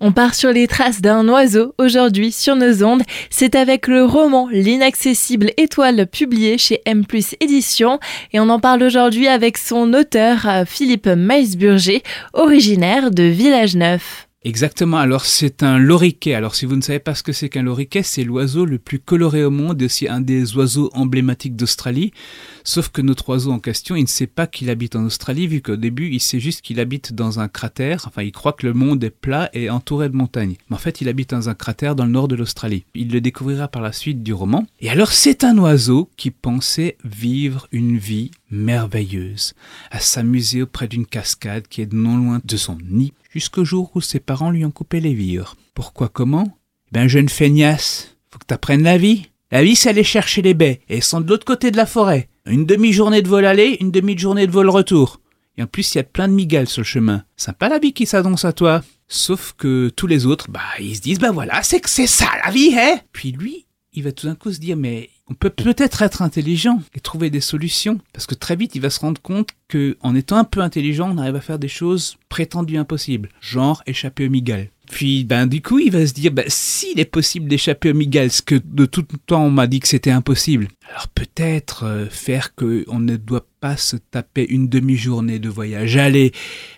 On part sur les traces d'un oiseau aujourd'hui sur nos ondes. C'est avec le roman L'inaccessible étoile publié chez M Édition et on en parle aujourd'hui avec son auteur Philippe Maisburger, originaire de Village Neuf. Exactement, alors c'est un loriquet. Alors si vous ne savez pas ce que c'est qu'un loriquet, c'est l'oiseau le plus coloré au monde et aussi un des oiseaux emblématiques d'Australie. Sauf que notre oiseau en question, il ne sait pas qu'il habite en Australie, vu qu'au début, il sait juste qu'il habite dans un cratère. Enfin, il croit que le monde est plat et entouré de montagnes. Mais en fait, il habite dans un cratère dans le nord de l'Australie. Il le découvrira par la suite du roman. Et alors, c'est un oiseau qui pensait vivre une vie merveilleuse, à s'amuser auprès d'une cascade qui est non loin de son nid jusqu'au jour où ses parents lui ont coupé les vires. Pourquoi comment? Ben jeune feignasse, faut que t'apprennes la vie. La vie c'est aller chercher les baies, et elles sont de l'autre côté de la forêt. Une demi-journée de vol aller, une demi-journée de vol retour. Et en plus, il y a plein de migales sur le chemin. Sympa la vie qui s'annonce à toi. Sauf que tous les autres, bah, ils se disent, bah voilà, c'est que c'est ça la vie, hein Puis lui, il va tout d'un coup se dire, mais on peut peut-être être intelligent et trouver des solutions. Parce que très vite, il va se rendre compte que, en étant un peu intelligent, on arrive à faire des choses prétendues impossibles. Genre échapper au Migal. Puis, ben, du coup, il va se dire, ben, s'il est possible d'échapper au Migal, ce que de tout temps on m'a dit que c'était impossible, alors peut-être euh, faire qu'on ne doit pas se taper une demi-journée de voyage aller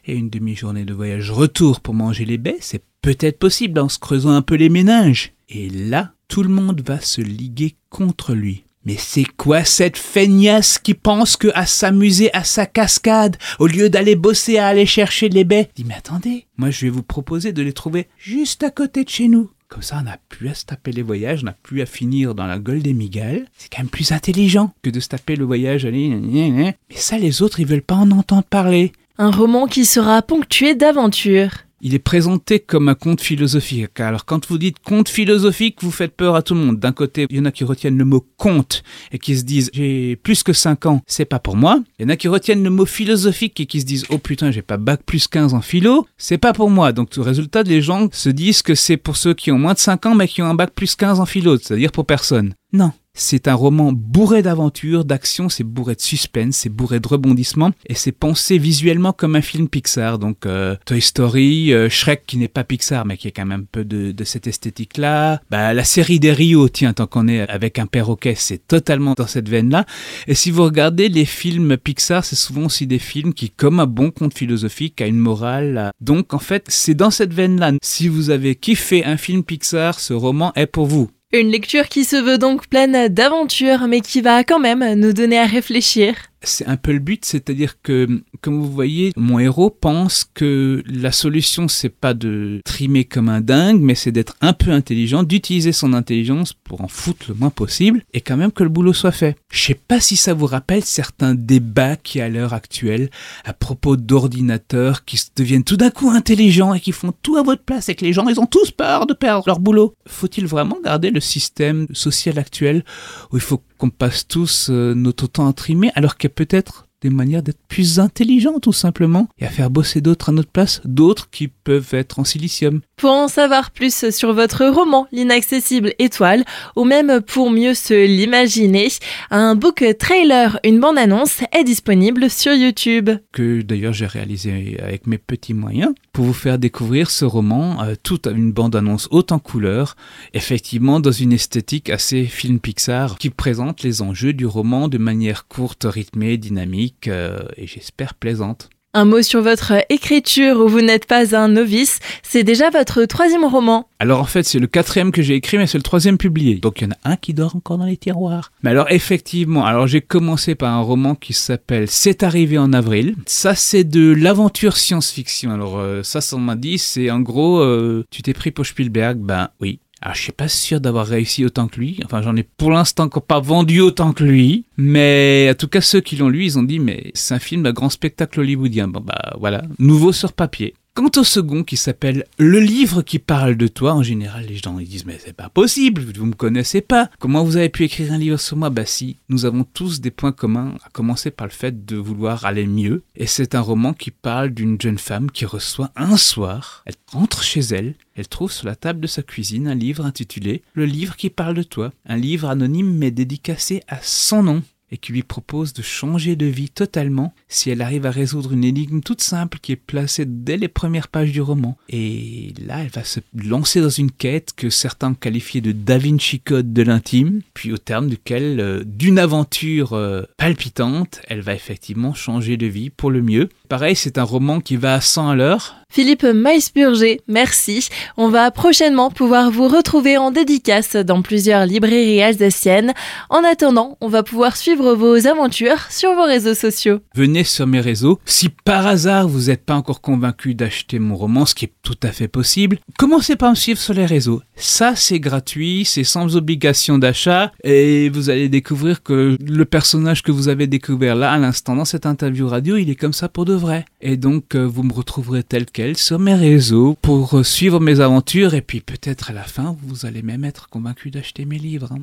et une demi-journée de voyage retour pour manger les baies, c'est peut-être possible en se creusant un peu les méninges. Et là, tout le monde va se liguer contre lui. Mais c'est quoi cette feignasse qui pense que à s'amuser à sa cascade au lieu d'aller bosser à aller chercher les baies? Dis mais attendez, moi je vais vous proposer de les trouver juste à côté de chez nous. Comme ça, on n'a plus à se taper les voyages, on n'a plus à finir dans la gueule des migales. C'est quand même plus intelligent que de se taper le voyage. Mais ça, les autres, ils veulent pas en entendre parler. Un roman qui sera ponctué d'aventures il est présenté comme un conte philosophique. Alors quand vous dites conte philosophique, vous faites peur à tout le monde. D'un côté, il y en a qui retiennent le mot conte et qui se disent j'ai plus que 5 ans, c'est pas pour moi. Il y en a qui retiennent le mot philosophique et qui se disent oh putain, j'ai pas bac plus 15 en philo, c'est pas pour moi. Donc au résultat, les gens se disent que c'est pour ceux qui ont moins de 5 ans mais qui ont un bac plus 15 en philo, c'est-à-dire pour personne. Non, c'est un roman bourré d'aventures, d'action, c'est bourré de suspense, c'est bourré de rebondissements, et c'est pensé visuellement comme un film Pixar. Donc euh, Toy Story, euh, Shrek qui n'est pas Pixar, mais qui est quand même un peu de, cette esthétique-là. Bah, la série des Rio, tiens, tant qu'on est avec un perroquet, c'est totalement dans cette veine-là. Et si vous regardez les films Pixar, c'est souvent aussi des films qui, comme un bon conte philosophique, a une morale. Donc en fait, c'est dans cette veine-là. Si vous avez kiffé un film Pixar, ce roman est pour vous. Une lecture qui se veut donc pleine d'aventures, mais qui va quand même nous donner à réfléchir c'est un peu le but, c'est-à-dire que, comme vous voyez, mon héros pense que la solution, c'est pas de trimer comme un dingue, mais c'est d'être un peu intelligent, d'utiliser son intelligence pour en foutre le moins possible, et quand même que le boulot soit fait. Je sais pas si ça vous rappelle certains débats qui, à l'heure actuelle, à propos d'ordinateurs qui deviennent tout d'un coup intelligents et qui font tout à votre place, et que les gens, ils ont tous peur de perdre leur boulot. Faut-il vraiment garder le système social actuel où il faut qu'on passe tous euh, notre temps à trimer, alors qu'il y a peut-être des manières d'être plus intelligents tout simplement et à faire bosser d'autres à notre place, d'autres qui peuvent être en silicium. Pour en savoir plus sur votre roman L'inaccessible étoile ou même pour mieux se l'imaginer, un book trailer, une bande-annonce est disponible sur YouTube. Que d'ailleurs j'ai réalisé avec mes petits moyens pour vous faire découvrir ce roman, euh, toute une bande-annonce haute en couleurs, effectivement dans une esthétique assez film Pixar qui présente les enjeux du roman de manière courte, rythmée, dynamique euh, et j'espère plaisante. Un mot sur votre écriture où vous n'êtes pas un novice, c'est déjà votre troisième roman. Alors en fait c'est le quatrième que j'ai écrit mais c'est le troisième publié. Donc il y en a un qui dort encore dans les tiroirs. Mais alors effectivement, alors j'ai commencé par un roman qui s'appelle C'est arrivé en avril. Ça c'est de l'aventure science-fiction. Alors euh, ça ça m'a dit c'est en gros euh, tu t'es pris pour Spielberg, ben oui. Alors, je suis pas sûr d'avoir réussi autant que lui. Enfin, j'en ai pour l'instant encore pas vendu autant que lui. Mais en tout cas, ceux qui l'ont lu, ils ont dit, mais c'est un film à grand spectacle hollywoodien. Bon, bah voilà, nouveau sur papier. Quant au second qui s'appelle Le livre qui parle de toi, en général les gens disent mais c'est pas possible, vous me connaissez pas. Comment vous avez pu écrire un livre sur moi? Bah si, nous avons tous des points communs, à commencer par le fait de vouloir aller mieux. Et c'est un roman qui parle d'une jeune femme qui reçoit un soir, elle rentre chez elle, elle trouve sur la table de sa cuisine un livre intitulé Le livre qui parle de toi, un livre anonyme mais dédicacé à son nom. Et qui lui propose de changer de vie totalement si elle arrive à résoudre une énigme toute simple qui est placée dès les premières pages du roman. Et là, elle va se lancer dans une quête que certains qualifiaient de Da Vinci Code de l'intime, puis au terme duquel, euh, d'une aventure euh, palpitante, elle va effectivement changer de vie pour le mieux. Pareil, c'est un roman qui va à 100 à l'heure. Philippe Maïsburger, merci. On va prochainement pouvoir vous retrouver en dédicace dans plusieurs librairies alsaciennes. En attendant, on va pouvoir suivre vos aventures sur vos réseaux sociaux. Venez sur mes réseaux. Si par hasard vous n'êtes pas encore convaincu d'acheter mon roman, ce qui est tout à fait possible, commencez par me suivre sur les réseaux. Ça, c'est gratuit, c'est sans obligation d'achat et vous allez découvrir que le personnage que vous avez découvert là à l'instant dans cette interview radio, il est comme ça pour de Et donc, euh, vous me retrouverez tel quel sur mes réseaux pour suivre mes aventures et puis peut-être à la fin, vous allez même être convaincu d'acheter mes livres. hein.